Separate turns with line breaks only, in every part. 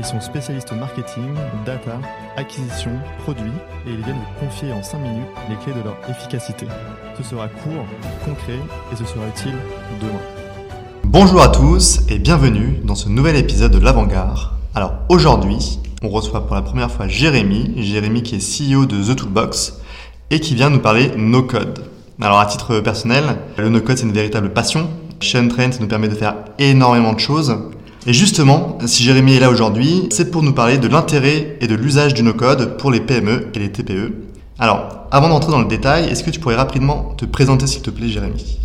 Ils sont spécialistes marketing, data, acquisition, produits et ils viennent vous confier en 5 minutes les clés de leur efficacité. Ce sera court, concret et ce sera utile demain.
Bonjour à tous et bienvenue dans ce nouvel épisode de l'Avant-Garde. Alors aujourd'hui, on reçoit pour la première fois Jérémy, Jérémy qui est CEO de The Toolbox et qui vient nous parler no code. Alors à titre personnel, le no code c'est une véritable passion. Untrain, ça nous permet de faire énormément de choses et justement, si Jérémy est là aujourd'hui, c'est pour nous parler de l'intérêt et de l'usage du no-code pour les PME et les TPE. Alors, avant d'entrer dans le détail, est-ce que tu pourrais rapidement te présenter s'il te plaît Jérémy?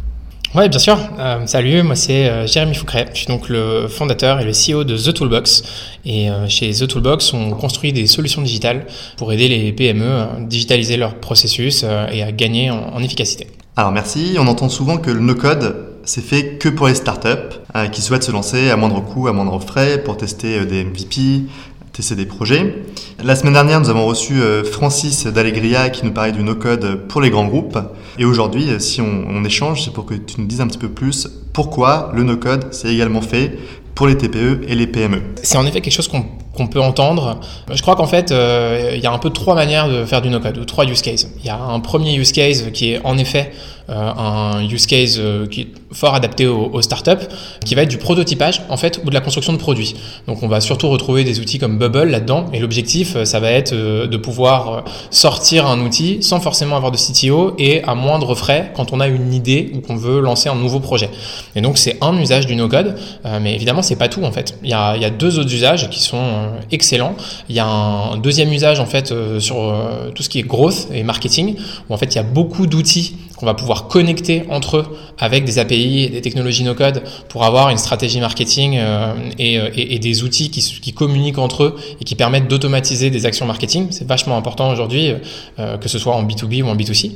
Oui, bien sûr. Euh, salut, moi c'est euh, Jérémy Foucret. Je suis donc le fondateur et le CEO de The Toolbox. Et euh, chez The Toolbox, on construit des solutions digitales pour aider les PME à digitaliser leurs processus et à gagner en, en efficacité.
Alors merci, on entend souvent que le no-code, c'est fait que pour les startups euh, qui souhaitent se lancer à moindre coût, à moindre frais pour tester euh, des MVP, tester des projets. La semaine dernière, nous avons reçu euh, Francis d'Allegria qui nous parlait du no-code pour les grands groupes. Et aujourd'hui, si on, on échange, c'est pour que tu nous dises un petit peu plus pourquoi le no-code, c'est également fait pour les TPE et les PME.
C'est en effet quelque chose qu'on peut entendre. Je crois qu'en fait, euh, il y a un peu trois manières de faire du no-code, ou trois use cases. Il y a un premier use case qui est en effet euh, un use case euh, qui est fort adapté aux, aux, startups, qui va être du prototypage en fait ou de la construction de produits. Donc on va surtout retrouver des outils comme Bubble là-dedans, et l'objectif, ça va être de pouvoir sortir un outil sans forcément avoir de CTO et à moindre frais quand on a une idée ou qu'on veut lancer un nouveau projet. Et donc c'est un usage du no-code, mais évidemment c'est pas tout en fait. Il y a, deux autres usages qui sont excellent. Il y a un deuxième usage en fait euh, sur euh, tout ce qui est growth et marketing, où en fait il y a beaucoup d'outils qu'on va pouvoir connecter entre eux avec des API des technologies no-code pour avoir une stratégie marketing euh, et, des outils qui, qui, communiquent entre eux et qui permettent d'automatiser des actions marketing. C'est vachement important aujourd'hui, euh, que ce soit en B2B ou en B2C.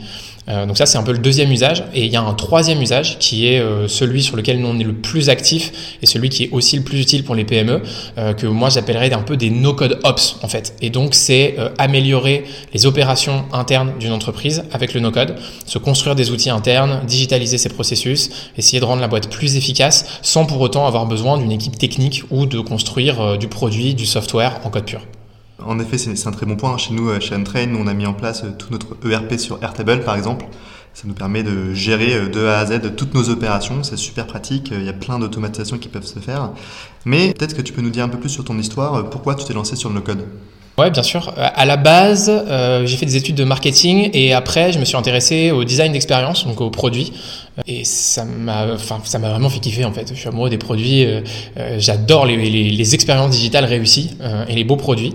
Euh, donc ça, c'est un peu le deuxième usage. Et il y a un troisième usage qui est euh, celui sur lequel nous on est le plus actif et celui qui est aussi le plus utile pour les PME, euh, que moi j'appellerais un peu des no-code ops en fait. Et donc c'est améliorer les opérations internes d'une entreprise avec le no-code, se construire des outils internes, digitaliser ses processus, essayer de rendre la boîte plus efficace sans pour autant avoir besoin d'une équipe technique ou de construire du produit, du software en code pur.
En effet, c'est un très bon point. Chez nous, chez Untrain, on a mis en place tout notre ERP sur Airtable, par exemple. Ça nous permet de gérer de A à Z toutes nos opérations. C'est super pratique. Il y a plein d'automatisations qui peuvent se faire. Mais peut-être que tu peux nous dire un peu plus sur ton histoire. Pourquoi tu t'es lancé sur le no-code?
Ouais, bien sûr. À la base, euh, j'ai fait des études de marketing et après, je me suis intéressé au design d'expérience, donc aux produits. Et ça m'a, enfin, ça m'a vraiment fait kiffer en fait. Je suis amoureux des produits. Euh, euh, j'adore les, les, expériences digitales réussies euh, et les beaux produits.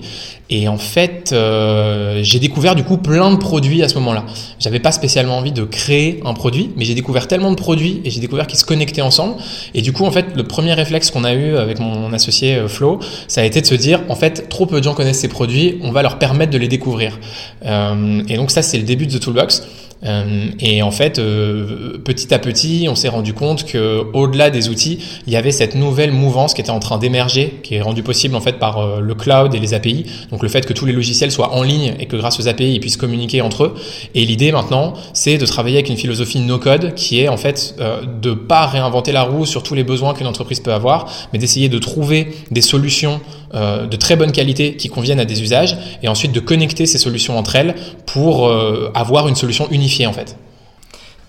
Et en fait, euh, j'ai découvert du coup plein de produits à ce moment-là. J'avais pas spécialement envie de créer un produit, mais j'ai découvert tellement de produits et j'ai découvert qu'ils se connectaient ensemble. Et du coup, en fait, le premier réflexe qu'on a eu avec mon associé Flo, ça a été de se dire, en fait, trop peu de gens connaissent ces produits, on va leur permettre de les découvrir. Euh, et donc ça, c'est le début de The Toolbox. Euh, et en fait, euh, petit à petit, on s'est rendu compte que au-delà des outils, il y avait cette nouvelle mouvance qui était en train d'émerger, qui est rendue possible en fait par le cloud et les API. Donc le fait que tous les logiciels soient en ligne et que grâce aux API, ils puissent communiquer entre eux. Et l'idée maintenant, c'est de travailler avec une philosophie no-code qui est en fait de pas réinventer la roue sur tous les besoins qu'une entreprise peut avoir, mais d'essayer de trouver des solutions euh, de très bonne qualité qui conviennent à des usages et ensuite de connecter ces solutions entre elles pour euh, avoir une solution unifiée en fait.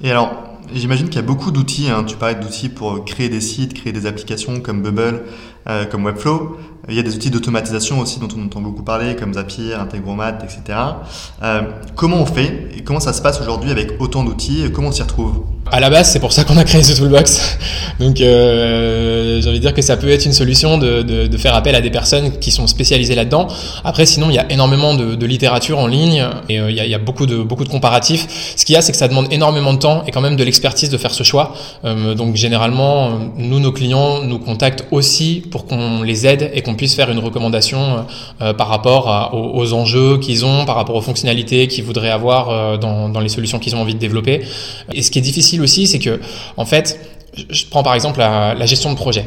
Et alors, j'imagine qu'il y a beaucoup d'outils, hein. tu parlais d'outils pour créer des sites, créer des applications comme Bubble, euh, comme Webflow. Il y a des outils d'automatisation aussi dont on entend beaucoup parler, comme Zapier, Integromat, etc. Comment on fait et comment ça se passe aujourd'hui avec autant d'outils Comment on s'y retrouve?
À la base, c'est pour ça qu'on a créé ce toolbox. Donc, euh, j'ai envie de dire que ça peut être une solution de, de, de, faire appel à des personnes qui sont spécialisées là-dedans. Après, sinon, il y a énormément de, de littérature en ligne et euh, il, y a, il, y a, beaucoup de beaucoup de comparatifs. Ce qu'il y a, c'est que ça demande énormément de temps et quand même de l'expertise de faire ce choix. Euh, donc, généralement, nous, nos clients nous contactent aussi pour qu'on les aide et qu'on puisse faire une recommandation euh, par rapport aux, aux, enjeux qu'ils ont, par rapport aux fonctionnalités qu'ils voudraient avoir euh, dans, dans les solutions qu'ils ont envie de développer. Et ce qui est difficile aussi, c'est que, en fait, je prends par exemple la, la gestion de projet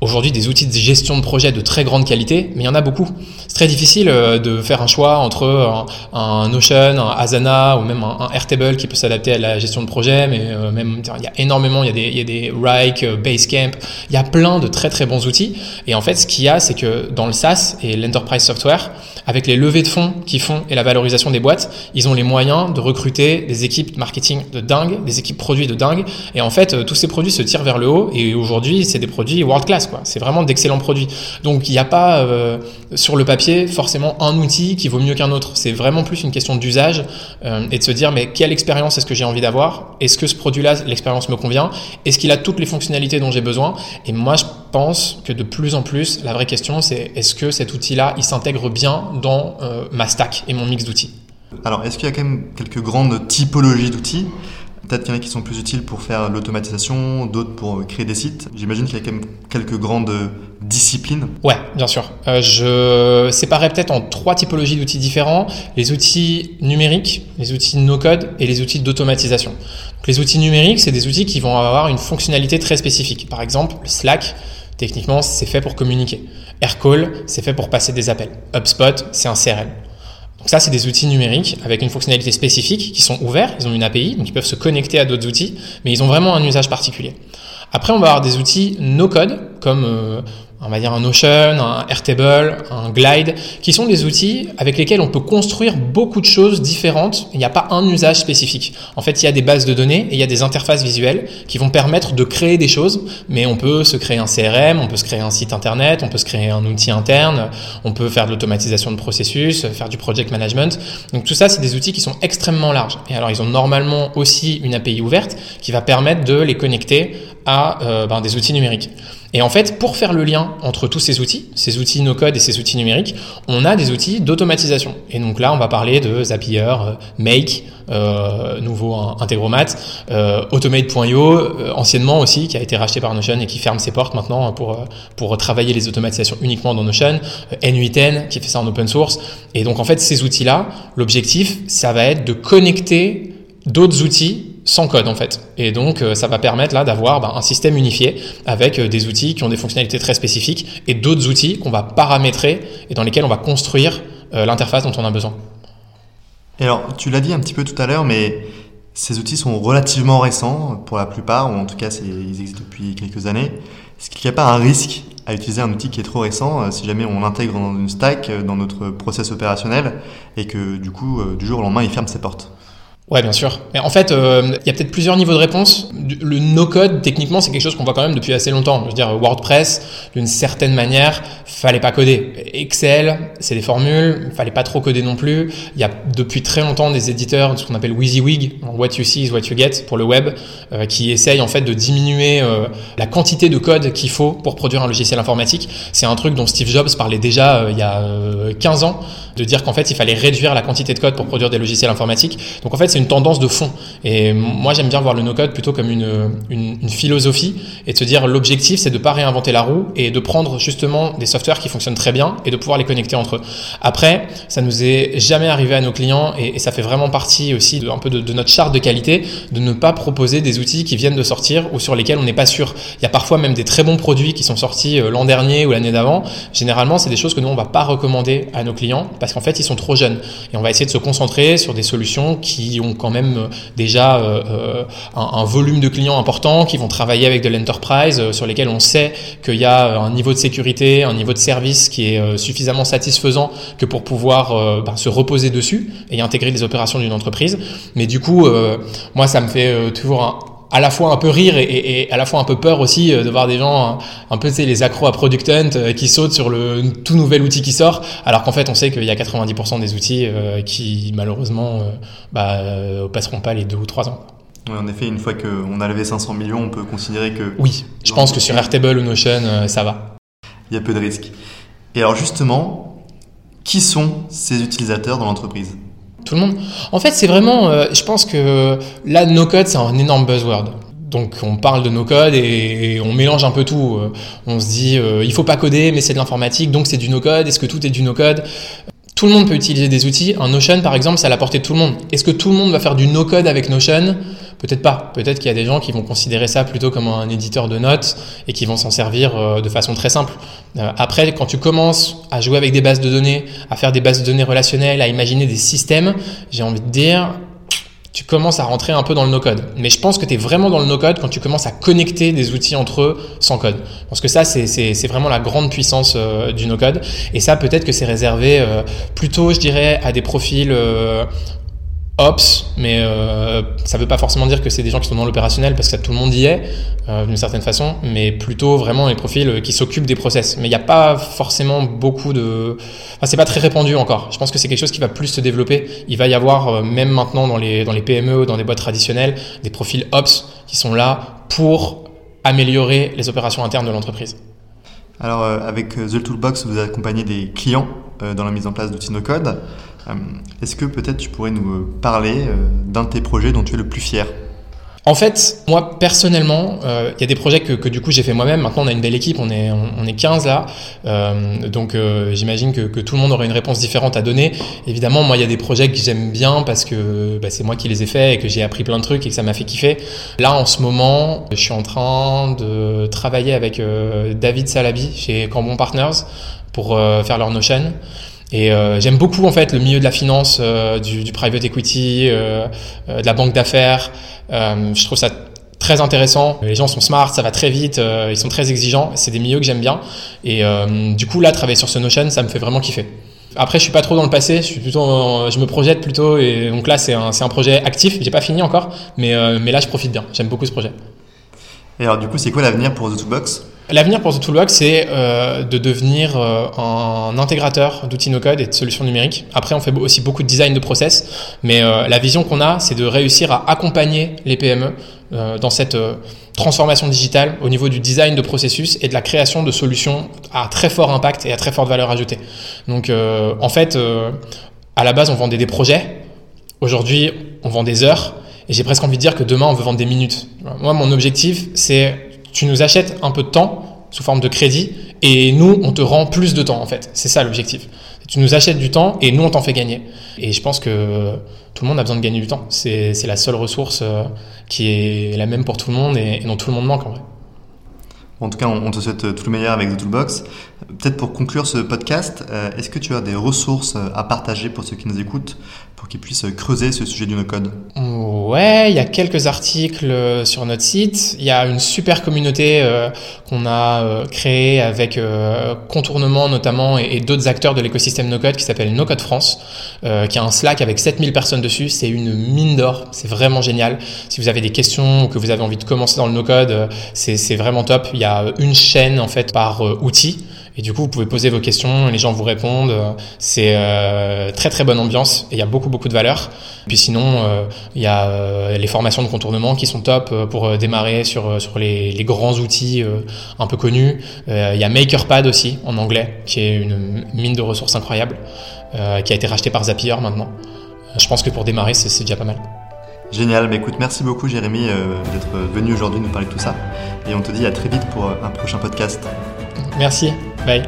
aujourd'hui des outils de gestion de projet de très grande qualité, mais il y en a beaucoup. C'est très difficile euh, de faire un choix entre un, Notion, un Asana ou même un, un Airtable qui peut s'adapter à la gestion de projet, mais euh, même il y a énormément, il y a des, il y a des Rike, euh, Basecamp, il y a plein de très très bons outils. Et en fait, ce qu'il y a, c'est que dans le SaaS et l'enterprise software, avec les levées de fonds qu'ils font et la valorisation des boîtes, ils ont les moyens de recruter des équipes marketing de dingue, des équipes produits de dingue. Et en fait, tous ces produits se tirent vers le haut. Et aujourd'hui, c'est des produits world class. C'est vraiment d'excellents produits. Donc il n'y a pas euh, sur le papier forcément un outil qui vaut mieux qu'un autre. C'est vraiment plus une question d'usage euh, et de se dire mais quelle expérience est-ce que j'ai envie d'avoir? Est-ce que ce produit-là, l'expérience me convient? Est-ce qu'il a toutes les fonctionnalités dont j'ai besoin? Et moi je pense que de plus en plus, la vraie question c'est est-ce que cet outil-là, il s'intègre bien dans euh, ma stack et mon mix d'outils?
Alors, est-ce qu'il y a quand même quelques grandes typologies d'outils? Peut-être qu'il y en a qui sont plus utiles pour faire l'automatisation, d'autres pour créer des sites. J'imagine qu'il y a quand même quelques grandes disciplines.
Ouais, bien sûr. Euh, je séparais peut-être en trois typologies d'outils différents. Les outils numériques, les outils no-code et les outils d'automatisation. Les outils numériques, c'est des outils qui vont avoir une fonctionnalité très spécifique. Par exemple, Slack, techniquement, c'est fait pour communiquer. Aircall, c'est fait pour passer des appels. HubSpot, c'est un CRM. Donc ça, c'est des outils numériques avec une fonctionnalité spécifique qui sont ouverts, ils ont une API, donc ils peuvent se connecter à d'autres outils, mais ils ont vraiment un usage particulier. Après, on va avoir des outils no-code, comme euh, on va dire un Notion, un Airtable, un Glide, qui sont des outils avec lesquels on peut construire beaucoup de choses différentes. Il n'y a pas un usage spécifique. En fait, il y a des bases de données et il y a des interfaces visuelles qui vont permettre de créer des choses, mais on peut se créer un CRM, on peut se créer un site internet, on peut se créer un outil interne, on peut faire de l'automatisation de processus, faire du project management. Donc tout ça, c'est des outils qui sont extrêmement larges. Et alors, ils ont normalement aussi une API ouverte qui va permettre de les connecter à euh, ben, des outils numériques. Et en fait, pour faire le lien entre tous ces outils, ces outils no-code et ces outils numériques, on a des outils d'automatisation. Et donc là, on va parler de Zapier, euh, Make, euh, nouveau Integromat, euh, Automate.io, euh, anciennement aussi, qui a été racheté par Notion et qui ferme ses portes maintenant pour, pour travailler les automatisations uniquement dans Notion, N8N, qui fait ça en open source. Et donc en fait, ces outils-là, l'objectif, ça va être de connecter d'autres outils sans code en fait. Et donc euh, ça va permettre là d'avoir bah, un système unifié avec euh, des outils qui ont des fonctionnalités très spécifiques et d'autres outils qu'on va paramétrer et dans lesquels on va construire euh, l'interface dont on a besoin.
Et alors tu l'as dit un petit peu tout à l'heure, mais ces outils sont relativement récents pour la plupart, ou en tout cas ils existent depuis quelques années. Est-ce qu'il n'y a pas un risque à utiliser un outil qui est trop récent si jamais on l'intègre dans une stack, dans notre process opérationnel, et que du coup, du jour au lendemain, il ferme ses portes?
Ouais, bien sûr. Mais en fait, euh, il y a peut-être plusieurs niveaux de réponse. Le no-code, techniquement, c'est quelque chose qu'on voit quand même depuis assez longtemps. Je veux dire, WordPress, d'une certaine manière, fallait pas coder. Excel, c'est des formules, fallait pas trop coder non plus. Il y a depuis très longtemps des éditeurs, ce qu'on appelle WYSIWYG, What You See is What You Get pour le web, euh, qui essayent en fait de diminuer euh, la quantité de code qu'il faut pour produire un logiciel informatique. C'est un truc dont Steve Jobs parlait déjà euh, il y a 15 ans, de dire qu'en fait, il fallait réduire la quantité de code pour produire des logiciels informatiques. Donc en fait, c'est une tendance de fond. Et moi, j'aime bien voir le no-code plutôt comme une, une, une, philosophie et de se dire l'objectif, c'est de pas réinventer la roue et de prendre justement des softwares qui fonctionnent très bien et de pouvoir les connecter entre eux. Après, ça nous est jamais arrivé à nos clients et, ça fait vraiment partie aussi de, un peu de, de, notre charte de qualité de ne pas proposer des outils qui viennent de sortir ou sur lesquels on n'est pas sûr. Il y a parfois même des très bons produits qui sont sortis euh, l'an dernier ou l'année d'avant. Généralement, c'est des choses que nous, on va pas recommander à nos clients parce qu'en fait, ils sont trop jeunes. Et on va essayer de se concentrer sur des solutions qui ont quand même euh, déjà euh, un, un, volume de clients important, qui vont travailler avec de l'enterprise, euh, sur lesquels on sait qu'il y a un niveau de sécurité, un niveau de service qui est euh, suffisamment satisfaisant que pour pouvoir euh, bah, se reposer dessus et intégrer les opérations d'une entreprise. Mais du coup, moi, ça me fait toujours un, à la fois un peu rire et, et, et, à la fois un peu peur aussi de voir des gens un, un peu tu sais, les accros à Product Hunt qui sautent sur le tout nouvel outil qui sort alors qu'en fait on sait qu'il y a 90% des outils euh, qui malheureusement euh, bah, passeront pas les deux ou trois ans.
en effet, une fois qu'on a levé 500 millions, on peut considérer que...
Oui, je pense que sur Airtable ou Notion, ça va.
Il y a peu de risques. Et alors justement, qui sont ces utilisateurs dans l'entreprise?
Tout le monde. En fait, c'est vraiment, je pense que là, no code, c'est un énorme buzzword. Donc on parle de no code et on mélange un peu tout. On se dit il faut pas coder mais c'est de l'informatique donc c'est du no code. Est-ce que tout est du no code tout le monde peut utiliser des outils. Un Notion, par exemple, c'est à la portée de tout le monde. Est-ce que tout le monde va faire du no-code avec Notion? Peut-être pas. Peut-être qu'il y a des gens qui vont considérer ça plutôt comme un éditeur de notes et qui vont s'en servir euh, de façon très simple. Euh, après, quand tu commences à jouer avec des bases de données, à faire des bases de données relationnelles, à imaginer des systèmes, j'ai envie de dire, tu commences à rentrer un peu dans le no-code. Mais je pense que tu es vraiment dans le no-code quand tu commences à connecter des outils entre eux sans code. Parce que ça, c'est vraiment la grande puissance euh, du no-code. Et ça, peut-être que c'est réservé plutôt, je dirais, à des profils Ops, mais euh, ça ne veut pas forcément dire que c'est des gens qui sont dans l'opérationnel parce que tout le monde y est euh, d'une certaine façon, mais plutôt vraiment les profils qui s'occupent des process. Mais il n'y a pas forcément beaucoup de, enfin c'est pas très répandu encore. Je pense que c'est quelque chose qui va plus se développer. Il va y avoir euh, même maintenant dans les dans les PME, dans des boîtes traditionnelles, des profils Ops qui sont là pour améliorer les opérations internes de l'entreprise.
Alors avec The Toolbox, vous accompagnez des clients dans la mise en place d'outils no code. Euh, est-ce que peut-être tu pourrais nous euh, parler euh, d'un de tes projets dont tu es le plus fier?
En fait, moi personnellement, il y a des projets que, du coup j'ai fait moi-même. Maintenant, on a une belle équipe, on est on, est 15 là, donc j'imagine que, tout le monde aurait une réponse différente à donner. Évidemment, moi il y a des projets que j'aime bien parce que bah, c'est moi qui les ai faits et que j'ai appris plein de trucs et que ça m'a fait kiffer. Là, en ce moment, je suis en train de travailler avec David Salabi chez Cambon Partners pour faire leur Notion. Et euh, j'aime beaucoup en fait le milieu de la finance, euh, du, du, private equity, euh, euh de la banque d'affaires. Euh, je trouve ça très intéressant. Les gens sont smart, ça va très vite, ils sont très exigeants. C'est des milieux que j'aime bien. Et du coup là, travailler sur ce Notion, ça me fait vraiment kiffer. Après, je suis pas trop dans le passé, je suis plutôt, je me projette plutôt. Et donc là, c'est un, un projet actif. J'ai pas fini encore, mais mais là, je profite bien. J'aime beaucoup ce projet.
Et alors du coup, c'est quoi l'avenir pour The Toolbox?
L'avenir pour The Toolbox, c'est euh, de devenir euh, un intégrateur d'outils no-code et de solutions numériques. Après, on fait aussi beaucoup de design de process, mais euh, la vision qu'on a, c'est de réussir à accompagner les PME dans cette transformation digitale au niveau du design de processus et de la création de solutions à très fort impact et à très forte valeur ajoutée. Donc, en fait, à la base, on vendait des projets. Aujourd'hui, on vend des heures. Et j'ai presque envie de dire que demain, on veut vendre des minutes. Moi, mon objectif, c'est tu nous achètes un peu de temps sous forme de crédit et nous, on te rend plus de temps en fait. C'est ça l'objectif. Tu nous achètes du temps et nous, on t'en fait gagner. Et je pense que tout le monde a besoin de gagner du temps. C'est la seule ressource euh, qui est la même pour tout le monde et, dont tout le monde manque en vrai.
En tout cas, on te souhaite tout le meilleur avec The Toolbox. Peut-être pour conclure ce podcast, euh, est-ce que tu as des ressources à partager pour ceux qui nous écoutent pour qu'ils puissent creuser ce sujet du no-code
Ouais, il y a quelques articles euh, sur notre site. Il y a une super communauté euh, qu'on a euh, créée avec Contournement notamment et, d'autres acteurs de l'écosystème no-code qui s'appelle No-Code France, qui a un Slack avec 7000 personnes dessus. C'est une mine d'or, c'est vraiment génial. Si vous avez des questions ou que vous avez envie de commencer dans le no-code, c'est vraiment top. Il y a une chaîne en fait par outil. Et du coup, vous pouvez poser vos questions, les gens vous répondent. C'est euh, très très bonne ambiance et il y a beaucoup beaucoup de valeur. Puis sinon, euh, il y a euh, les formations de contournement qui sont top euh, pour démarrer sur sur les, les grands outils un peu connus. il y a MakerPad aussi en anglais, qui est une mine de ressources incroyable, qui a été racheté par Zapier maintenant. Je pense que pour démarrer, c'est déjà pas mal.
Génial, bah écoute, merci beaucoup Jérémy d'être venu aujourd'hui nous parler de tout ça. Et on te dit à très vite pour un prochain podcast.
Merci. 喂